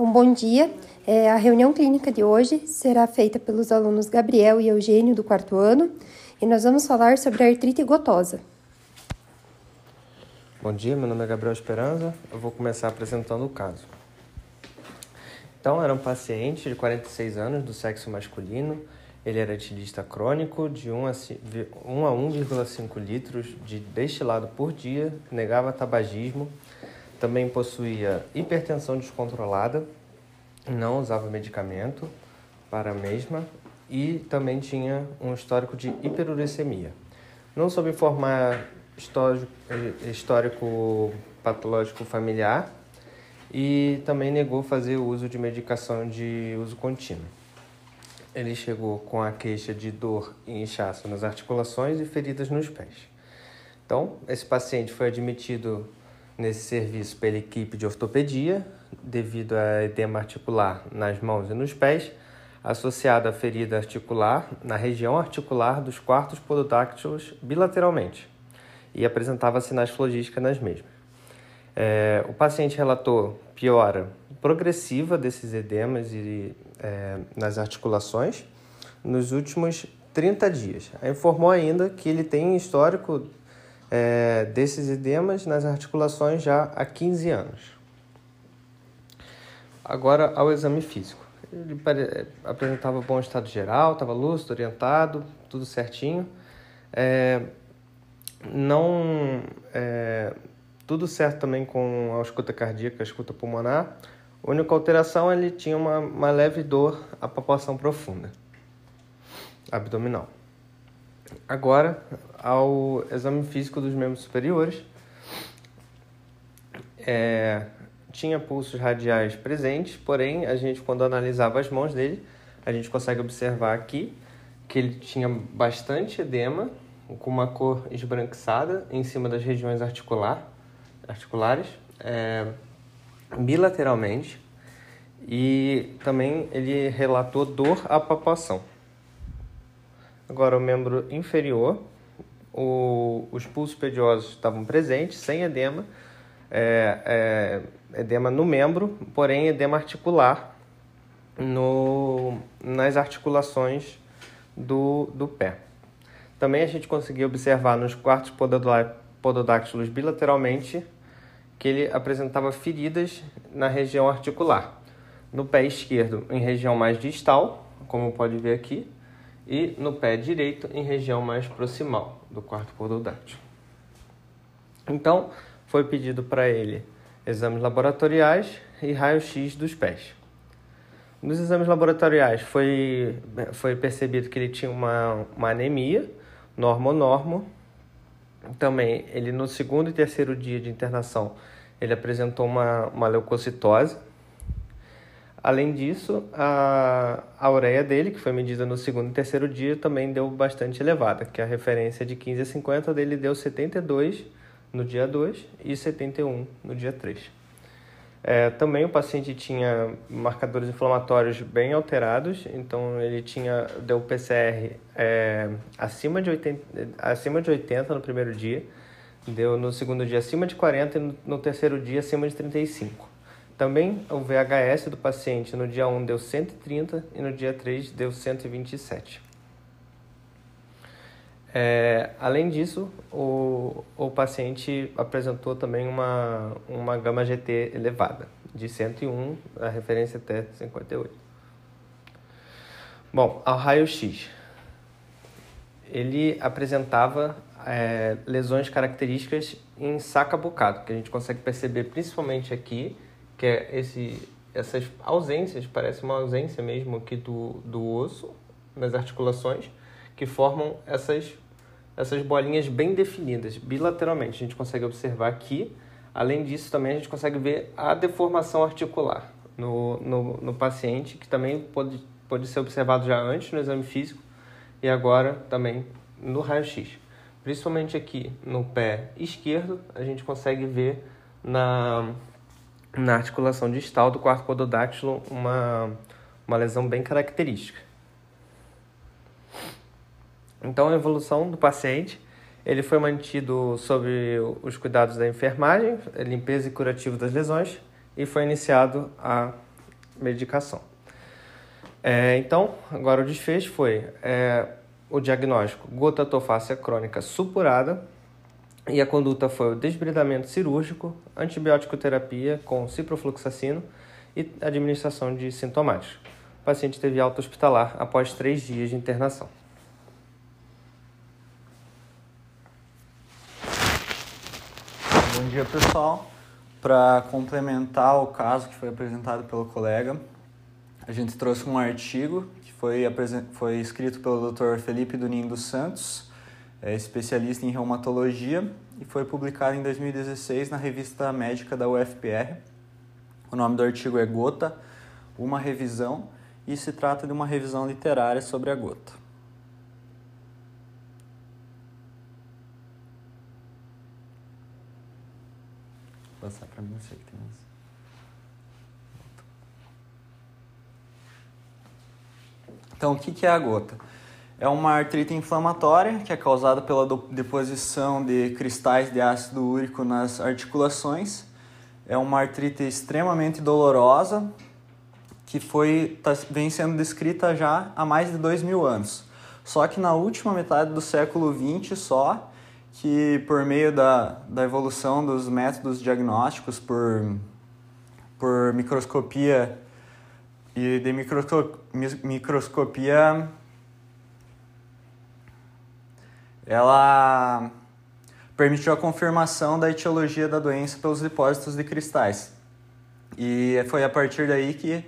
Então, bom dia. É, a reunião clínica de hoje será feita pelos alunos Gabriel e Eugênio do quarto ano e nós vamos falar sobre artrite gotosa. Bom dia, meu nome é Gabriel Esperança. Eu vou começar apresentando o caso. Então, era um paciente de 46 anos, do sexo masculino. Ele era etilista crônico de 1 a 1,5 litros de destilado por dia, negava tabagismo, também possuía hipertensão descontrolada, não usava medicamento para a mesma e também tinha um histórico de hiperuricemia. Não soube histórico, histórico patológico familiar e também negou fazer o uso de medicação de uso contínuo. Ele chegou com a queixa de dor e inchaço nas articulações e feridas nos pés. Então, esse paciente foi admitido nesse serviço pela equipe de ortopedia, devido a edema articular nas mãos e nos pés, associado à ferida articular na região articular dos quartos pododáctilos bilateralmente, e apresentava sinais flogísticos nas mesmas. É, o paciente relatou piora progressiva desses edemas e, é, nas articulações nos últimos 30 dias. Informou ainda que ele tem histórico é, desses edemas nas articulações já há 15 anos. Agora ao exame físico. Ele apresentava bom estado geral, estava lúcido, orientado, tudo certinho. É, não é, tudo certo também com a escuta cardíaca, a escuta pulmonar. A única alteração ele tinha uma, uma leve dor à palpação profunda abdominal. Agora, ao exame físico dos membros superiores, é, tinha pulsos radiais presentes, porém, a gente, quando analisava as mãos dele, a gente consegue observar aqui que ele tinha bastante edema, com uma cor esbranquiçada em cima das regiões articular, articulares, é, bilateralmente, e também ele relatou dor à palpação. Agora, o membro inferior, o, os pulsos pediosos estavam presentes, sem edema, é, é, edema no membro, porém edema articular no, nas articulações do, do pé. Também a gente conseguiu observar nos quartos pododáctilos bilateralmente que ele apresentava feridas na região articular. No pé esquerdo, em região mais distal, como pode ver aqui, e no pé direito em região mais proximal do quarto pododáctilo. Então, foi pedido para ele exames laboratoriais e raio-x dos pés. Nos exames laboratoriais foi, foi percebido que ele tinha uma, uma anemia, normo-normo. Também, ele no segundo e terceiro dia de internação, ele apresentou uma, uma leucocitose, Além disso, a, a ureia dele, que foi medida no segundo e terceiro dia, também deu bastante elevada, que a referência de 15 a 50 dele deu 72 no dia 2 e 71 no dia 3. É, também o paciente tinha marcadores inflamatórios bem alterados, então ele tinha deu PCR é, acima, de 80, acima de 80 no primeiro dia, deu no segundo dia acima de 40 e no, no terceiro dia acima de 35. Também o VHS do paciente no dia 1 deu 130 e no dia 3 deu 127. É, além disso, o, o paciente apresentou também uma, uma gama GT elevada, de 101, a referência até 58. Bom, ao raio-x, ele apresentava é, lesões características em saca bocado, que a gente consegue perceber principalmente aqui que é esse, essas ausências, parece uma ausência mesmo aqui do, do osso, nas articulações, que formam essas, essas bolinhas bem definidas, bilateralmente. A gente consegue observar aqui. Além disso, também a gente consegue ver a deformação articular no, no, no paciente, que também pode, pode ser observado já antes no exame físico e agora também no raio-x. Principalmente aqui no pé esquerdo, a gente consegue ver na, na articulação distal do quarto pododáctilo uma, uma lesão bem característica. Então, a evolução do paciente, ele foi mantido sob os cuidados da enfermagem, limpeza e curativo das lesões, e foi iniciado a medicação. É, então, agora o desfecho foi é, o diagnóstico gota tofácea crônica supurada e a conduta foi o desbridamento cirúrgico, antibiótico terapia com ciprofloxacino e administração de sintomáticos. O paciente teve alta hospitalar após três dias de internação. Bom dia, pessoal. Para complementar o caso que foi apresentado pelo colega, a gente trouxe um artigo que foi, foi escrito pelo Dr. Felipe Dunin dos Santos, é especialista em reumatologia, e foi publicado em 2016 na revista médica da UFPR. O nome do artigo é Gota, uma revisão, e se trata de uma revisão literária sobre a gota. Vou passar para mim, sei que tem mais. Então, o que é a gota? É uma artrite inflamatória que é causada pela deposição de cristais de ácido úrico nas articulações. É uma artrite extremamente dolorosa que foi tá, vem sendo descrita já há mais de dois mil anos. Só que na última metade do século XX só, que por meio da, da evolução dos métodos diagnósticos por, por microscopia e de microscopia ela permitiu a confirmação da etiologia da doença pelos depósitos de cristais. E foi a partir daí que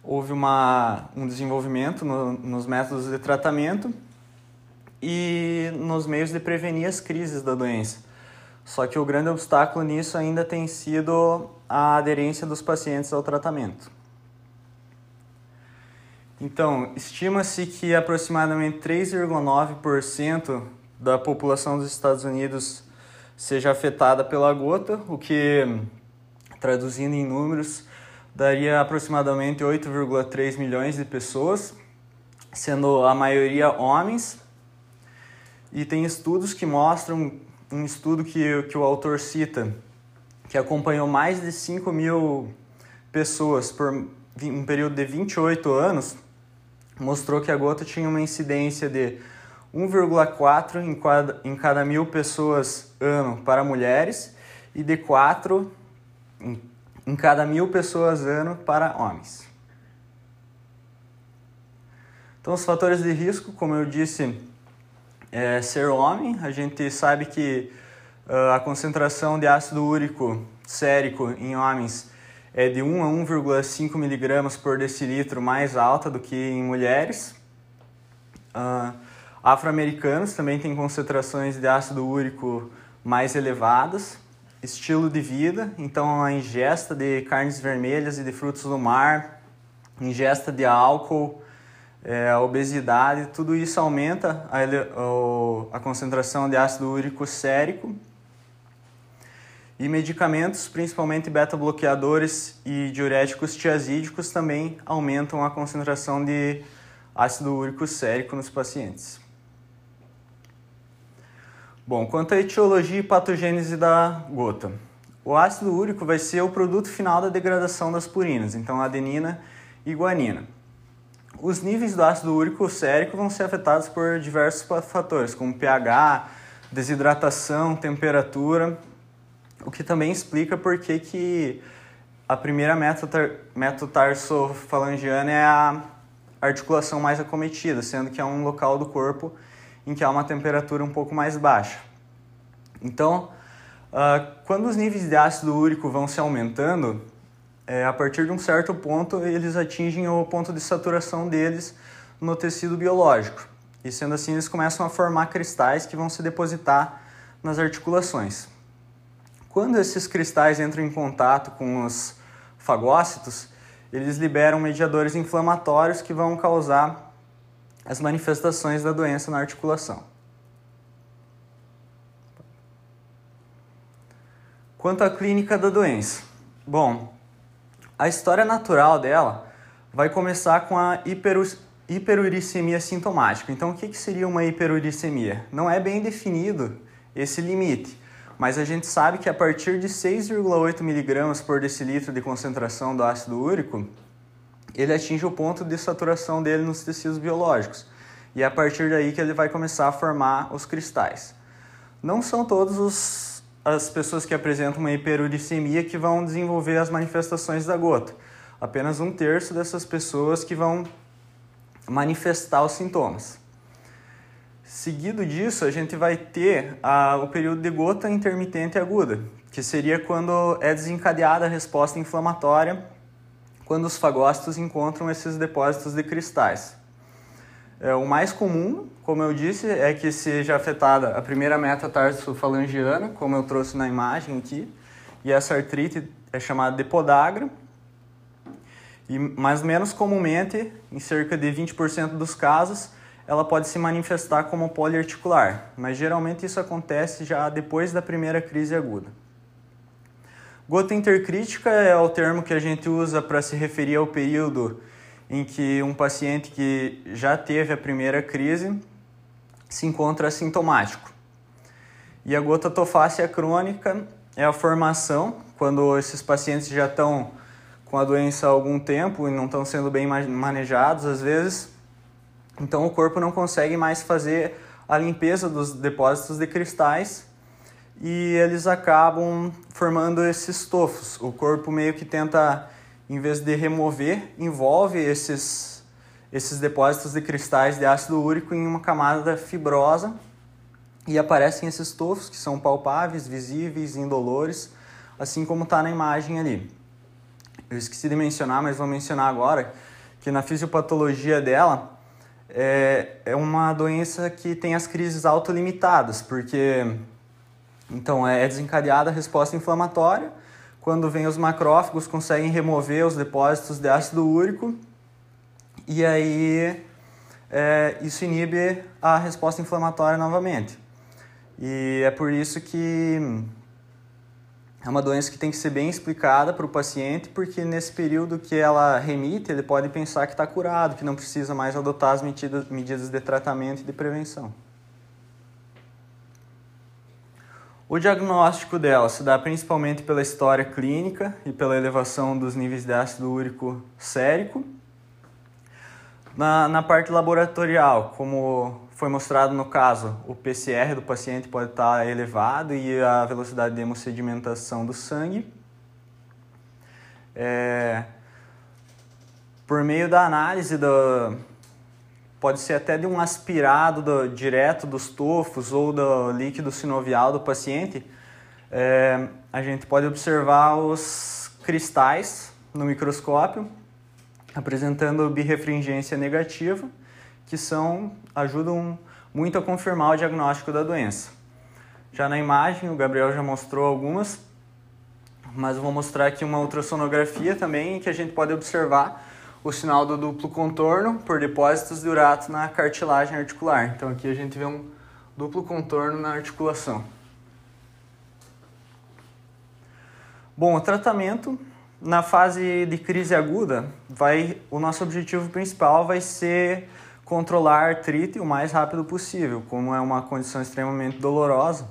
houve uma, um desenvolvimento no, nos métodos de tratamento e nos meios de prevenir as crises da doença. Só que o grande obstáculo nisso ainda tem sido a aderência dos pacientes ao tratamento. Então, estima-se que aproximadamente 3,9% da população dos Estados Unidos seja afetada pela gota, o que, traduzindo em números, daria aproximadamente 8,3 milhões de pessoas, sendo a maioria homens. E tem estudos que mostram, um estudo que, que o autor cita, que acompanhou mais de 5 mil pessoas por um período de 28 anos, mostrou que a gota tinha uma incidência de 1,4 em cada, em cada mil pessoas ano para mulheres e de 4 em, em cada mil pessoas ano para homens. Então, os fatores de risco, como eu disse, é ser homem. A gente sabe que uh, a concentração de ácido úrico sérico em homens é de 1 a 1,5 miligramas por decilitro mais alta do que em mulheres. Uh, Afro-americanos também têm concentrações de ácido úrico mais elevadas. Estilo de vida, então a ingesta de carnes vermelhas e de frutos do mar, ingesta de álcool, é, obesidade, tudo isso aumenta a, a concentração de ácido úrico sérico e medicamentos, principalmente beta-bloqueadores e diuréticos tiazídicos, também aumentam a concentração de ácido úrico sérico nos pacientes. Bom, quanto à etiologia e patogênese da gota. O ácido úrico vai ser o produto final da degradação das purinas, então adenina e guanina. Os níveis do ácido úrico sérico vão ser afetados por diversos fatores, como pH, desidratação, temperatura o que também explica por que, que a primeira metotarsofalangiana é a articulação mais acometida, sendo que é um local do corpo em que há uma temperatura um pouco mais baixa. Então, uh, quando os níveis de ácido úrico vão se aumentando, é, a partir de um certo ponto eles atingem o ponto de saturação deles no tecido biológico. E sendo assim, eles começam a formar cristais que vão se depositar nas articulações. Quando esses cristais entram em contato com os fagócitos, eles liberam mediadores inflamatórios que vão causar as manifestações da doença na articulação. Quanto à clínica da doença. Bom, a história natural dela vai começar com a hiperuricemia sintomática. Então, o que seria uma hiperuricemia? Não é bem definido esse limite, mas a gente sabe que a partir de 6,8 mg por decilitro de concentração do ácido úrico, ele atinge o ponto de saturação dele nos tecidos biológicos. E é a partir daí que ele vai começar a formar os cristais. Não são todas as pessoas que apresentam uma hiperuricemia que vão desenvolver as manifestações da gota. Apenas um terço dessas pessoas que vão manifestar os sintomas. Seguido disso, a gente vai ter a, o período de gota intermitente aguda, que seria quando é desencadeada a resposta inflamatória quando os fagócitos encontram esses depósitos de cristais. É, o mais comum, como eu disse, é que seja afetada a primeira metatarsofalangiana, como eu trouxe na imagem aqui, e essa artrite é chamada de podagra. E, mas menos comumente, em cerca de 20% dos casos, ela pode se manifestar como poliarticular, mas geralmente isso acontece já depois da primeira crise aguda. Gota intercrítica é o termo que a gente usa para se referir ao período em que um paciente que já teve a primeira crise se encontra assintomático. E a gota tofácea crônica é a formação, quando esses pacientes já estão com a doença há algum tempo e não estão sendo bem manejados às vezes, então o corpo não consegue mais fazer a limpeza dos depósitos de cristais e eles acabam formando esses tofos. O corpo meio que tenta, em vez de remover, envolve esses, esses depósitos de cristais de ácido úrico em uma camada fibrosa e aparecem esses tofos que são palpáveis, visíveis, indolores, assim como está na imagem ali. Eu esqueci de mencionar, mas vou mencionar agora que na fisiopatologia dela é, é uma doença que tem as crises autolimitadas, porque então, é desencadeada a resposta inflamatória. Quando vem os macrófagos, conseguem remover os depósitos de ácido úrico e aí é, isso inibe a resposta inflamatória novamente. E é por isso que é uma doença que tem que ser bem explicada para o paciente, porque nesse período que ela remite, ele pode pensar que está curado, que não precisa mais adotar as medidas, medidas de tratamento e de prevenção. O diagnóstico dela se dá principalmente pela história clínica e pela elevação dos níveis de ácido úrico sérico. Na, na parte laboratorial, como foi mostrado no caso, o PCR do paciente pode estar elevado e a velocidade de hemossedimentação do sangue. É, por meio da análise do, pode ser até de um aspirado do, direto dos tufos ou do líquido sinovial do paciente, é, a gente pode observar os cristais no microscópio apresentando birefringência negativa, que são ajudam muito a confirmar o diagnóstico da doença. Já na imagem, o Gabriel já mostrou algumas, mas eu vou mostrar aqui uma ultrassonografia também que a gente pode observar o sinal do duplo contorno por depósitos de urato na cartilagem articular. Então aqui a gente vê um duplo contorno na articulação. Bom, o tratamento na fase de crise aguda, vai, o nosso objetivo principal vai ser controlar a artrite o mais rápido possível, como é uma condição extremamente dolorosa.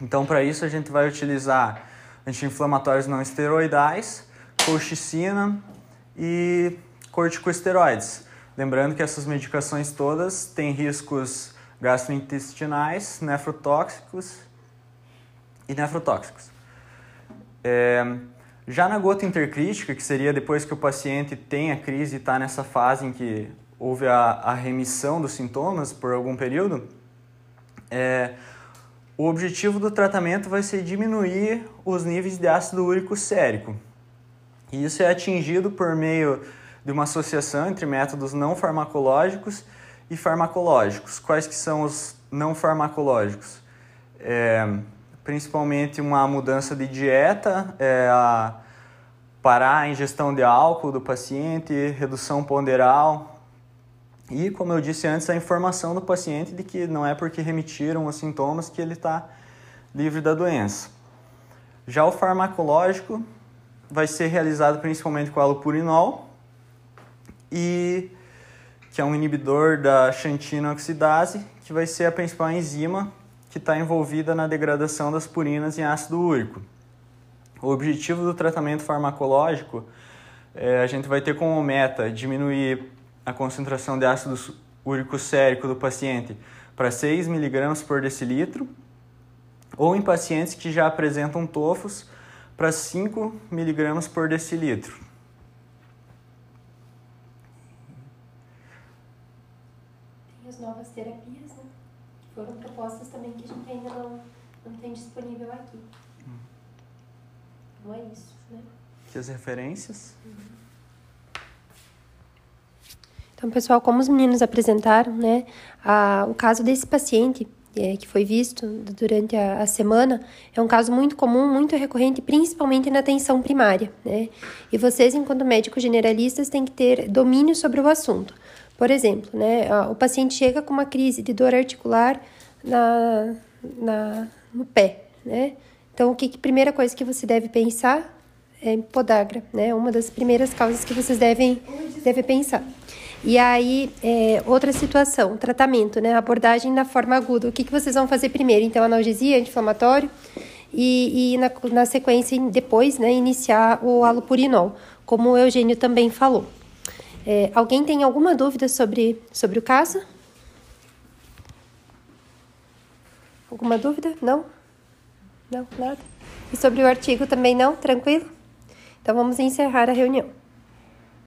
Então, para isso, a gente vai utilizar anti-inflamatórios não esteroidais, colchicina, e corticosteroides. Lembrando que essas medicações todas têm riscos gastrointestinais, nefrotóxicos e nefrotóxicos. É, já na gota intercrítica, que seria depois que o paciente tem a crise e está nessa fase em que houve a, a, remissão dos sintomas por algum período, é, o objetivo do tratamento vai ser diminuir os níveis de ácido úrico sérico. E isso é atingido por meio de uma associação entre métodos não farmacológicos e farmacológicos. Quais que são os não farmacológicos? É, principalmente uma mudança de dieta, é, a parar a ingestão de álcool do paciente, redução ponderal e, como eu disse antes, a informação do paciente de que não é porque remitiram os sintomas que ele está livre da doença. Já o farmacológico vai ser realizado principalmente com allopurinol e que é um inibidor da xantina oxidase, que vai ser a principal enzima que está envolvida na degradação das purinas em ácido úrico. O objetivo do tratamento farmacológico é, a gente vai ter como meta diminuir a concentração de ácido úrico sérico do paciente para 6 mg por decilitro, ou em pacientes que já apresentam tofos para 5 mg por decilitro. Tem as novas terapias, né? Que foram propostas também que a gente ainda não, não tem disponível aqui. Não é isso, né? Aqui as referências. Então, pessoal, como os meninos apresentaram, né, a, o caso desse paciente é, que foi visto durante a, a, semana é um caso muito comum, muito recorrente, principalmente na atenção primária, né? E vocês, enquanto médicos generalistas, têm que ter domínio sobre o assunto. Por exemplo, né, o paciente chega com uma crise de dor articular na, na, no pé, né? Então, o que, que primeira coisa que você deve pensar é podagra, né? Uma das primeiras causas que vocês devem, devem pensar. E aí, é, outra situação, tratamento, né? Abordagem na forma aguda. O que, que vocês vão fazer primeiro? Então, analgesia, anti-inflamatório e, e na, na sequência, depois, né, iniciar o alopurinol, como o Eugênio também falou. É, alguém tem alguma dúvida sobre, sobre o caso? Alguma dúvida? Não? Não, nada? E sobre o artigo também não? Tranquilo? Então vamos encerrar a reunião.